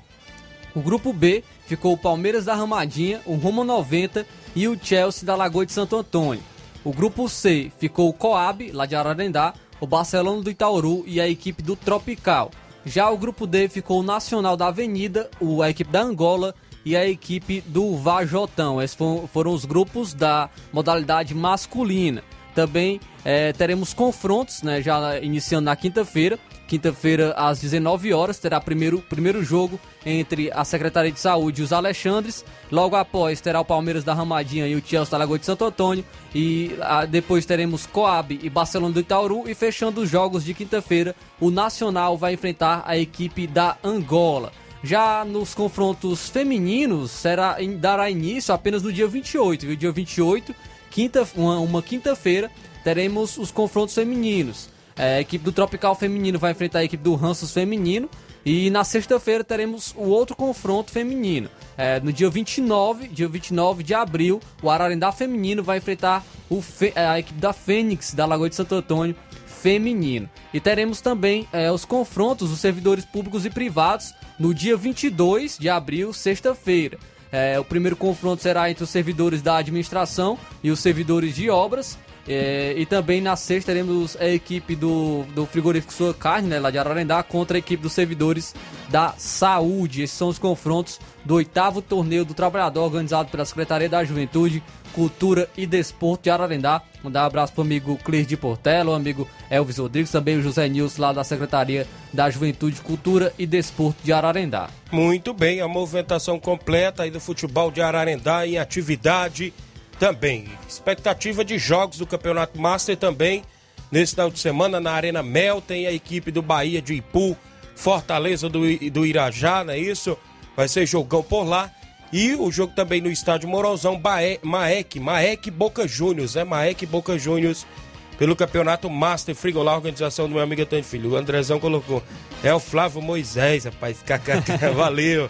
O grupo B ficou o Palmeiras da Ramadinha, o Roma 90 e o Chelsea da Lagoa de Santo Antônio. O grupo C ficou o Coab, lá de Ararendá, o Barcelona do Itauru e a equipe do Tropical. Já o grupo D ficou o Nacional da Avenida, a equipe da Angola e a equipe do Vajotão. Esses foram os grupos da modalidade masculina. Também eh, teremos confrontos, né, já iniciando na quinta-feira. Quinta-feira, às 19 horas, terá primeiro primeiro jogo entre a Secretaria de Saúde e os Alexandres. Logo após, terá o Palmeiras da Ramadinha e o Chelsea da Lagoa de Santo Antônio. E ah, depois teremos Coab e Barcelona do Itauru. E fechando os jogos de quinta-feira, o Nacional vai enfrentar a equipe da Angola. Já nos confrontos femininos, será, dará início apenas no dia 28, viu? Dia 28, quinta, uma, uma quinta-feira, teremos os confrontos femininos. É, a equipe do Tropical Feminino vai enfrentar a equipe do Ranços Feminino. E na sexta-feira teremos o outro confronto feminino. É, no dia 29, dia 29 de abril, o Ararendá Feminino vai enfrentar Fe- a equipe da Fênix, da Lagoa de Santo Antônio, feminino. E teremos também é, os confrontos dos servidores públicos e privados no dia 22 de abril, sexta-feira. É, o primeiro confronto será entre os servidores da administração e os servidores de obras. É, e também na sexta teremos a equipe do, do frigorífico Sua Carne, né, lá de Ararendá, contra a equipe dos servidores da saúde. Esses são os confrontos do oitavo torneio do trabalhador organizado pela Secretaria da Juventude, Cultura e Desporto de Ararendá. Mandar um abraço pro amigo Cleir de Portela, o amigo Elvis Rodrigues, também o José Nilson lá da Secretaria da Juventude, Cultura e Desporto de Ararendá. Muito bem, a movimentação completa aí do futebol de Ararendá em atividade também. Expectativa de jogos do Campeonato Master também. Nesse final de semana na Arena Mel tem a equipe do Bahia de Ipu, Fortaleza do, do Irajá, não é isso? Vai ser jogão por lá. E o jogo também no estádio Morozão, Maek, Maek Boca Juniors, é Maek Boca Juniors pelo Campeonato Master Frigolá, organização do meu amigo Antônio Filho. O Andrezão colocou. É o Flávio Moisés, rapaz. KKK, valeu.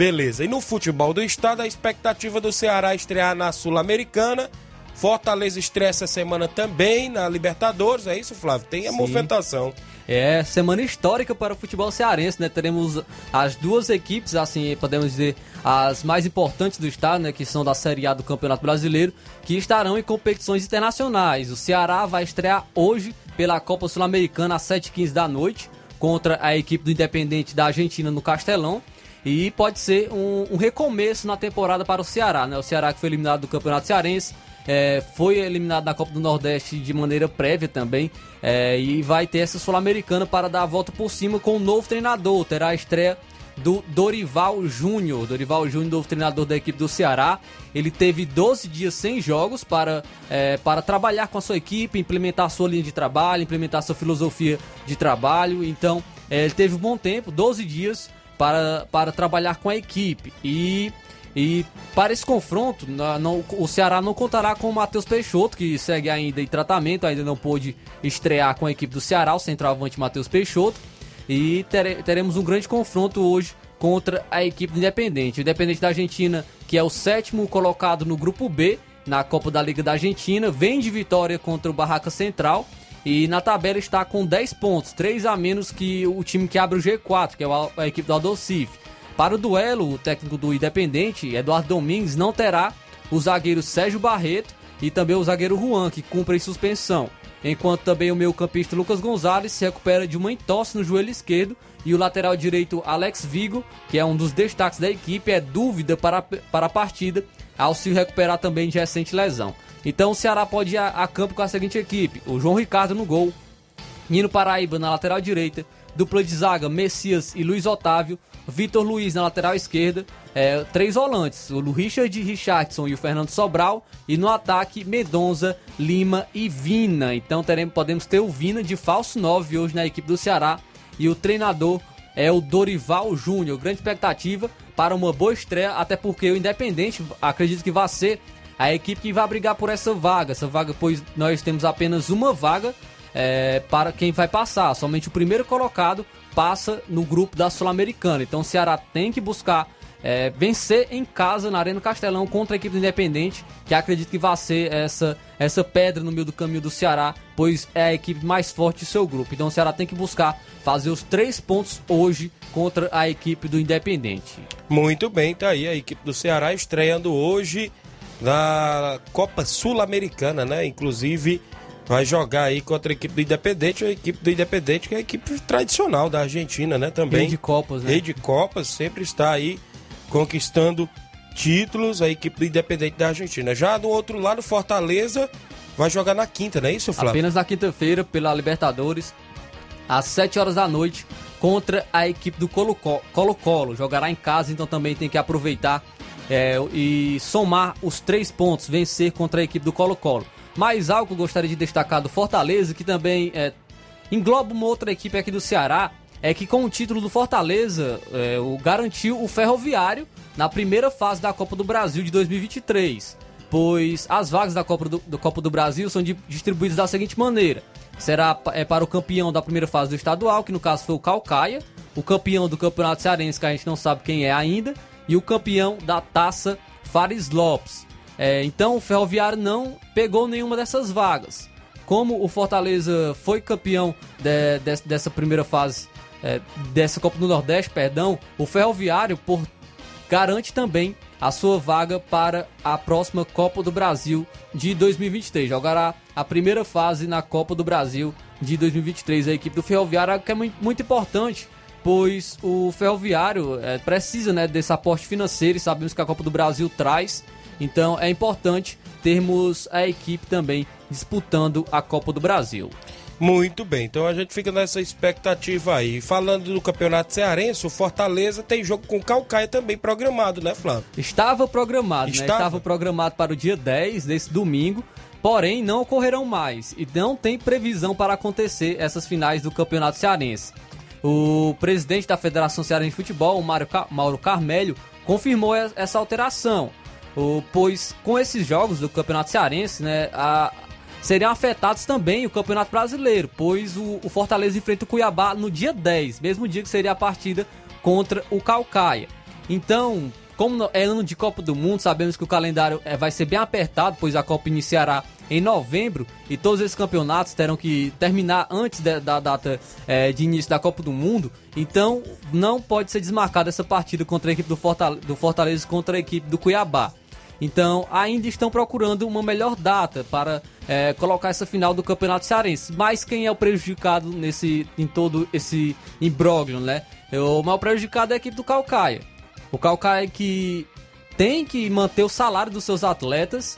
Beleza. E no futebol do estado, a expectativa do Ceará estrear na Sul-Americana. Fortaleza estreia essa semana também na Libertadores, é isso, Flávio? Tem a Sim. movimentação. É semana histórica para o futebol cearense, né? Teremos as duas equipes, assim, podemos dizer, as mais importantes do estado, né? Que são da Série A do Campeonato Brasileiro, que estarão em competições internacionais. O Ceará vai estrear hoje pela Copa Sul-Americana às 7h15 da noite contra a equipe do Independente da Argentina no Castelão. E pode ser um, um recomeço na temporada para o Ceará, né? O Ceará que foi eliminado do Campeonato Cearense, é, foi eliminado na Copa do Nordeste de maneira prévia também. É, e vai ter essa Sul-Americana para dar a volta por cima com um novo treinador. Terá a estreia do Dorival Júnior. Dorival Júnior, novo treinador da equipe do Ceará. Ele teve 12 dias sem jogos para, é, para trabalhar com a sua equipe, implementar a sua linha de trabalho, implementar a sua filosofia de trabalho. Então, é, ele teve um bom tempo, 12 dias, para, para trabalhar com a equipe. E, e para esse confronto, não, o Ceará não contará com o Matheus Peixoto, que segue ainda em tratamento, ainda não pôde estrear com a equipe do Ceará, o centroavante Matheus Peixoto. E teremos um grande confronto hoje contra a equipe Independente. O Independente da Argentina, que é o sétimo colocado no grupo B na Copa da Liga da Argentina, vem de vitória contra o Barraca Central e na tabela está com 10 pontos, 3 a menos que o time que abre o G4, que é a equipe do Aldocife. Para o duelo, o técnico do Independente, Eduardo Domingues, não terá o zagueiro Sérgio Barreto e também o zagueiro Juan, que cumpre suspensão enquanto também o meio campista Lucas Gonzalez se recupera de uma entorse no joelho esquerdo e o lateral direito Alex Vigo, que é um dos destaques da equipe, é dúvida para, para a partida ao se recuperar também de recente lesão. Então o Ceará pode ir a, a campo com a seguinte equipe: o João Ricardo no gol, Nino Paraíba na lateral direita, dupla de zaga Messias e Luiz Otávio, Vitor Luiz na lateral esquerda, é, três volantes, o Richard Richardson e o Fernando Sobral, e no ataque Medonza, Lima e Vina. Então teremos, podemos ter o Vina de falso 9 hoje na equipe do Ceará e o treinador é o Dorival Júnior. Grande expectativa para uma boa estreia, até porque o Independente acredito que vai ser a equipe que vai brigar por essa vaga. Essa vaga, pois nós temos apenas uma vaga é, para quem vai passar. Somente o primeiro colocado passa no grupo da Sul-Americana. Então o Ceará tem que buscar é, vencer em casa na Arena Castelão contra a equipe do Independente, que acredito que vai ser essa, essa pedra no meio do caminho do Ceará, pois é a equipe mais forte do seu grupo. Então o Ceará tem que buscar fazer os três pontos hoje contra a equipe do Independente. Muito bem, tá aí a equipe do Ceará estreando hoje na Copa Sul-Americana, né? Inclusive vai jogar aí contra a equipe do Independente, a equipe do Independente que é a equipe tradicional da Argentina, né? Também. Rei de Copas, né? Rei de Copas, sempre está aí conquistando títulos, a equipe do Independente da Argentina. Já do outro lado, Fortaleza vai jogar na quinta, não é isso, Flávio? Apenas na quinta-feira, pela Libertadores, às 7 horas da noite, contra a equipe do Colo-Colo. Jogará em casa, então também tem que aproveitar é, e somar os três pontos, vencer contra a equipe do Colo-Colo. Mais algo que eu gostaria de destacar do Fortaleza, que também é, engloba uma outra equipe aqui do Ceará, é que com o título do Fortaleza, é, o garantiu o Ferroviário na primeira fase da Copa do Brasil de 2023. Pois as vagas da Copa do, do Copa do Brasil são de, distribuídas da seguinte maneira: será é, para o campeão da primeira fase do estadual, que no caso foi o Calcaia, o campeão do Campeonato Cearense, que a gente não sabe quem é ainda, e o campeão da taça Fares Lopes. É, então o Ferroviário não pegou nenhuma dessas vagas. Como o Fortaleza foi campeão de, de, dessa primeira fase, é, dessa Copa do Nordeste, perdão, o Ferroviário por, garante também a sua vaga para a próxima Copa do Brasil de 2023. Jogará a primeira fase na Copa do Brasil de 2023. A equipe do Ferroviário, que é muito importante, pois o Ferroviário é, precisa né, desse aporte financeiro e sabemos que a Copa do Brasil traz então é importante termos a equipe também disputando a Copa do Brasil. Muito bem, então a gente fica nessa expectativa aí. Falando do Campeonato Cearense, o Fortaleza tem jogo com o Calcaia também programado, né, Flávio? Estava programado, Estava? né? Estava programado para o dia 10 desse domingo, porém não ocorrerão mais e não tem previsão para acontecer essas finais do Campeonato Cearense. O presidente da Federação Cearense de Futebol, o Mauro Carmelho, confirmou essa alteração. Pois com esses jogos do Campeonato Cearense, né, a, seriam afetados também o Campeonato Brasileiro, pois o, o, Fortaleza enfrenta o Cuiabá no dia 10, mesmo dia que seria a partida contra o Calcaia. Então, como é ano de Copa do Mundo, sabemos que o calendário é, vai ser bem apertado, pois a Copa iniciará em novembro e todos esses campeonatos terão que terminar antes de, da data é, de início da Copa do Mundo. Então, não pode ser desmarcada essa partida contra a equipe do Fortaleza, do Fortaleza contra a equipe do Cuiabá. Então ainda estão procurando uma melhor data para é, colocar essa final do Campeonato Cearense. Mas quem é o prejudicado nesse, em todo esse imbróglio, né? O maior prejudicado é a equipe do Calcaia. O Calcaia que tem que manter o salário dos seus atletas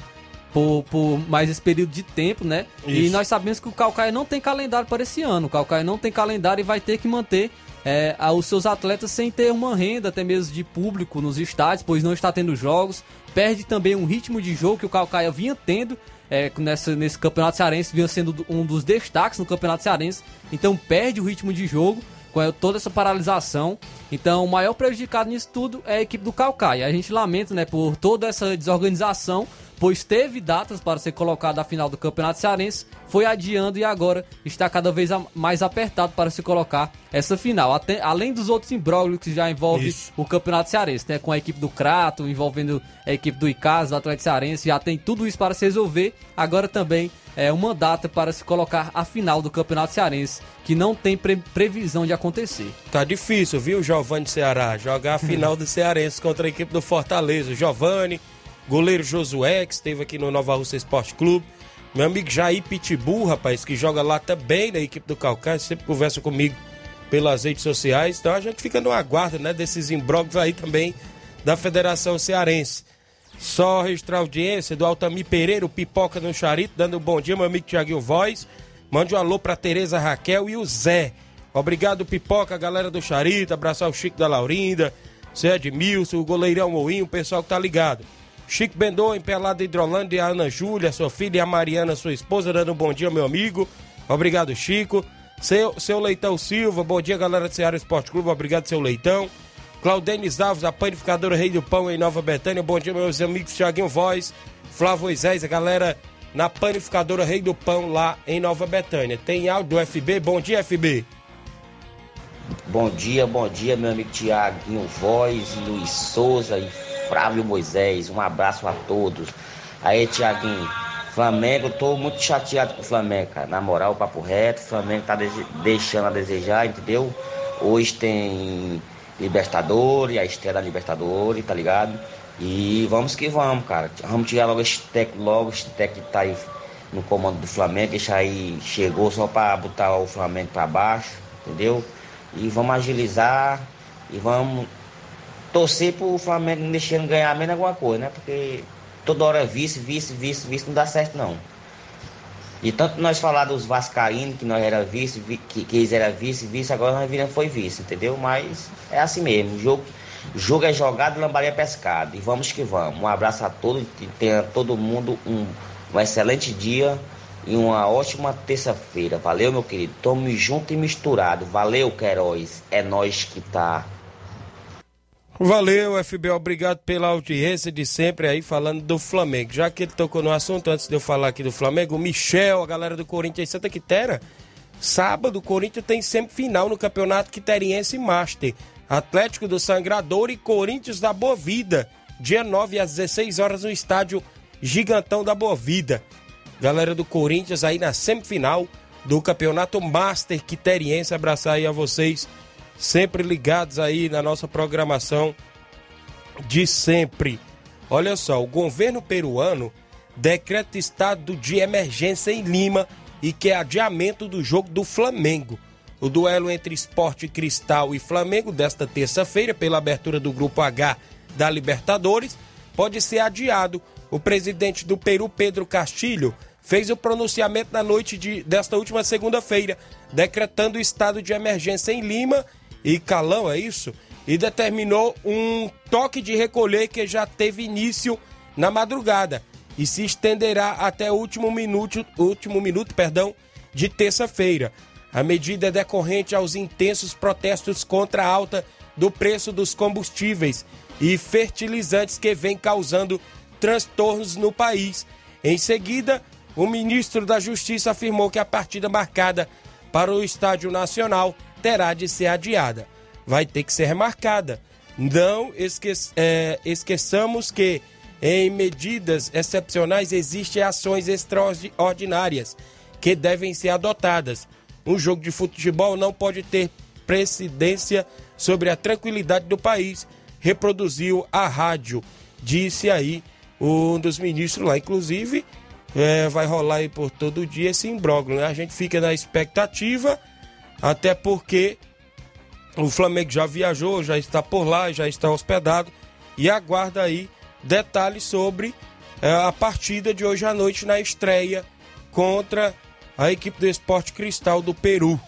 por, por mais esse período de tempo, né? E Isso. nós sabemos que o Calcaia não tem calendário para esse ano. O Calcaia não tem calendário e vai ter que manter é, os seus atletas sem ter uma renda, até mesmo de público nos estádios, pois não está tendo jogos. Perde também um ritmo de jogo que o Calcaia vinha tendo é, nessa, nesse campeonato cearense, vinha sendo um dos destaques no campeonato cearense. Então perde o ritmo de jogo com toda essa paralisação. Então, o maior prejudicado nisso tudo é a equipe do Calcaia. A gente lamenta, né, por toda essa desorganização, pois teve datas para ser colocada a final do Campeonato Cearense, foi adiando e agora está cada vez mais apertado para se colocar essa final. Até- além dos outros imbróglios que já envolve Isso. o Campeonato Cearense, né, com a equipe do Crato, envolvendo a equipe do Icasa, do Atlético Cearense, já tem tudo isso para se resolver. Agora também é uma data para se colocar a final do Campeonato Cearense, que não tem pre- previsão de acontecer. Tá difícil, viu, Giovanni Ceará? Jogar a final do Cearense contra a equipe do Fortaleza. Giovanni, goleiro Josué, que esteve aqui no Nova Russa Esporte Clube. Meu amigo Jair Pitbull, rapaz, que joga lá também na equipe do Calcaia, sempre conversa comigo pelas redes sociais. Então a gente fica no aguardo, né, desses imbróglios aí também da Federação Cearense. Só registrar a audiência do Altamir Pereira, o Pipoca no Charito, dando um bom dia, meu amigo Tiaguinho Voz. Mande um alô pra Tereza Raquel e o Zé. Obrigado, Pipoca, galera do Charito. Abraçar o Chico da Laurinda, Zé Edmilson, o goleirão Moinho, o pessoal que tá ligado. Chico Bendô, em Pelada Hidrolândia, a Ana Júlia, sua filha e a Mariana, sua esposa, dando um bom dia, meu amigo. Obrigado, Chico. Seu, seu Leitão Silva, bom dia, galera do Ceará Esporte Clube. Obrigado, seu Leitão. Claudenis Alves, a panificadora Rei do Pão em Nova Betânia. Bom dia, meus amigos Tiaguinho Voz, Flávio Moisés, a galera na panificadora Rei do Pão lá em Nova Betânia. Tem áudio do FB? Bom dia, FB. Bom dia, bom dia, meu amigo Tiaguinho Voz, Luiz Souza e Flávio Moisés. Um abraço a todos. Aí, Tiaguinho, Flamengo, tô muito chateado com o Flamengo, cara. Na moral, papo reto, o Flamengo tá deixando a desejar, entendeu? Hoje tem Libertadores, a estreia da Libertadores, tá ligado? E vamos que vamos, cara. Vamos tirar logo esse técnico, logo esse técnico que tá aí no comando do Flamengo, deixar aí, chegou só pra botar o Flamengo pra baixo, entendeu? E vamos agilizar e vamos torcer pro Flamengo deixando ganhar menos alguma coisa, né? Porque toda hora vice, vice, vice, vice não dá certo não. E tanto nós falar dos Vascaínos, que nós era vice, vi- que, que eles era vice, vice, agora nós viramos foi vice, entendeu? Mas é assim mesmo, jogo, jogo é jogado, lambaria é pescado. E vamos que vamos. Um abraço a todos, tenha todo mundo um, um excelente dia e uma ótima terça-feira. Valeu, meu querido. Tamo junto e misturado. Valeu, Queiroz. É nós que tá. Valeu, FB, obrigado pela audiência de sempre aí falando do Flamengo. Já que ele tocou no assunto, antes de eu falar aqui do Flamengo, o Michel, a galera do Corinthians Santa Quitéria, sábado o Corinthians tem sempre final no Campeonato Quiteriense Master. Atlético do Sangrador e Corinthians da Boa Vida, dia 9 às 16 horas no estádio Gigantão da Boa Vida. Galera do Corinthians aí na semifinal do Campeonato Master Quiteriense. Abraçar aí a vocês sempre ligados aí na nossa programação de sempre. Olha só, o governo peruano decreta estado de emergência em Lima e quer adiamento do jogo do Flamengo. O duelo entre Esporte Cristal e Flamengo desta terça-feira, pela abertura do Grupo H da Libertadores, pode ser adiado. O presidente do Peru, Pedro Castilho, fez o pronunciamento na noite de, desta última segunda-feira, decretando o estado de emergência em Lima e Calão, é isso? E determinou um toque de recolher que já teve início na madrugada e se estenderá até o último minuto, último minuto, perdão, de terça-feira. A medida é decorrente aos intensos protestos contra a alta do preço dos combustíveis e fertilizantes que vem causando transtornos no país. Em seguida, o ministro da Justiça afirmou que a partida marcada para o Estádio Nacional terá de ser adiada. Vai ter que ser remarcada. Não esque é, esqueçamos que em medidas excepcionais existem ações extraordinárias que devem ser adotadas. Um jogo de futebol não pode ter precedência sobre a tranquilidade do país, reproduziu a rádio. Disse aí um dos ministros lá. Inclusive, é, vai rolar aí por todo dia esse imbróglio, né? A gente fica na expectativa, até porque o Flamengo já viajou, já está por lá, já está hospedado e aguarda aí detalhes sobre é, a partida de hoje à noite na estreia contra a equipe do Esporte Cristal do Peru.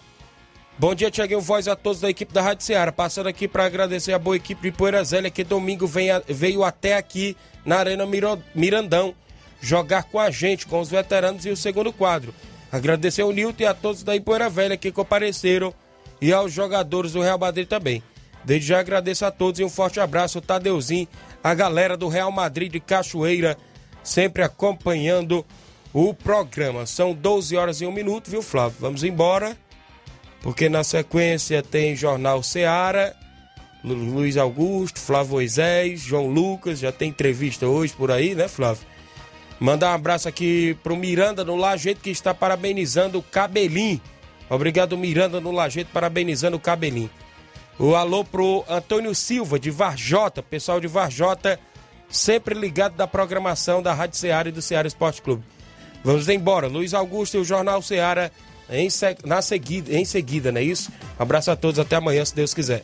Bom dia, Tiaguinho Voz a todos da equipe da Rádio Ceará. Passando aqui para agradecer a boa equipe de Poeira Zélia, que domingo a, veio até aqui na Arena Mirandão jogar com a gente, com os veteranos e o segundo quadro. Agradecer ao Nilton e a todos da Ipoeira Velha que compareceram e aos jogadores do Real Madrid também. Desde já agradeço a todos e um forte abraço, Tadeuzinho, a galera do Real Madrid de Cachoeira, sempre acompanhando o programa. São 12 horas e um minuto, viu, Flávio? Vamos embora, porque na sequência tem Jornal Seara, Luiz Augusto, Flávio Moisés, João Lucas, já tem entrevista hoje por aí, né, Flávio? Mandar um abraço aqui pro Miranda no Lajeito que está parabenizando o Cabelim. Obrigado, Miranda no Lajeito, parabenizando o Cabelim. O alô pro Antônio Silva, de Varjota, pessoal de Varjota, sempre ligado da programação da Rádio Ceará e do Ceará Esporte Clube. Vamos embora. Luiz Augusto e o Jornal Ceará em, na seguida, em seguida, não é isso? Um abraço a todos, até amanhã, se Deus quiser.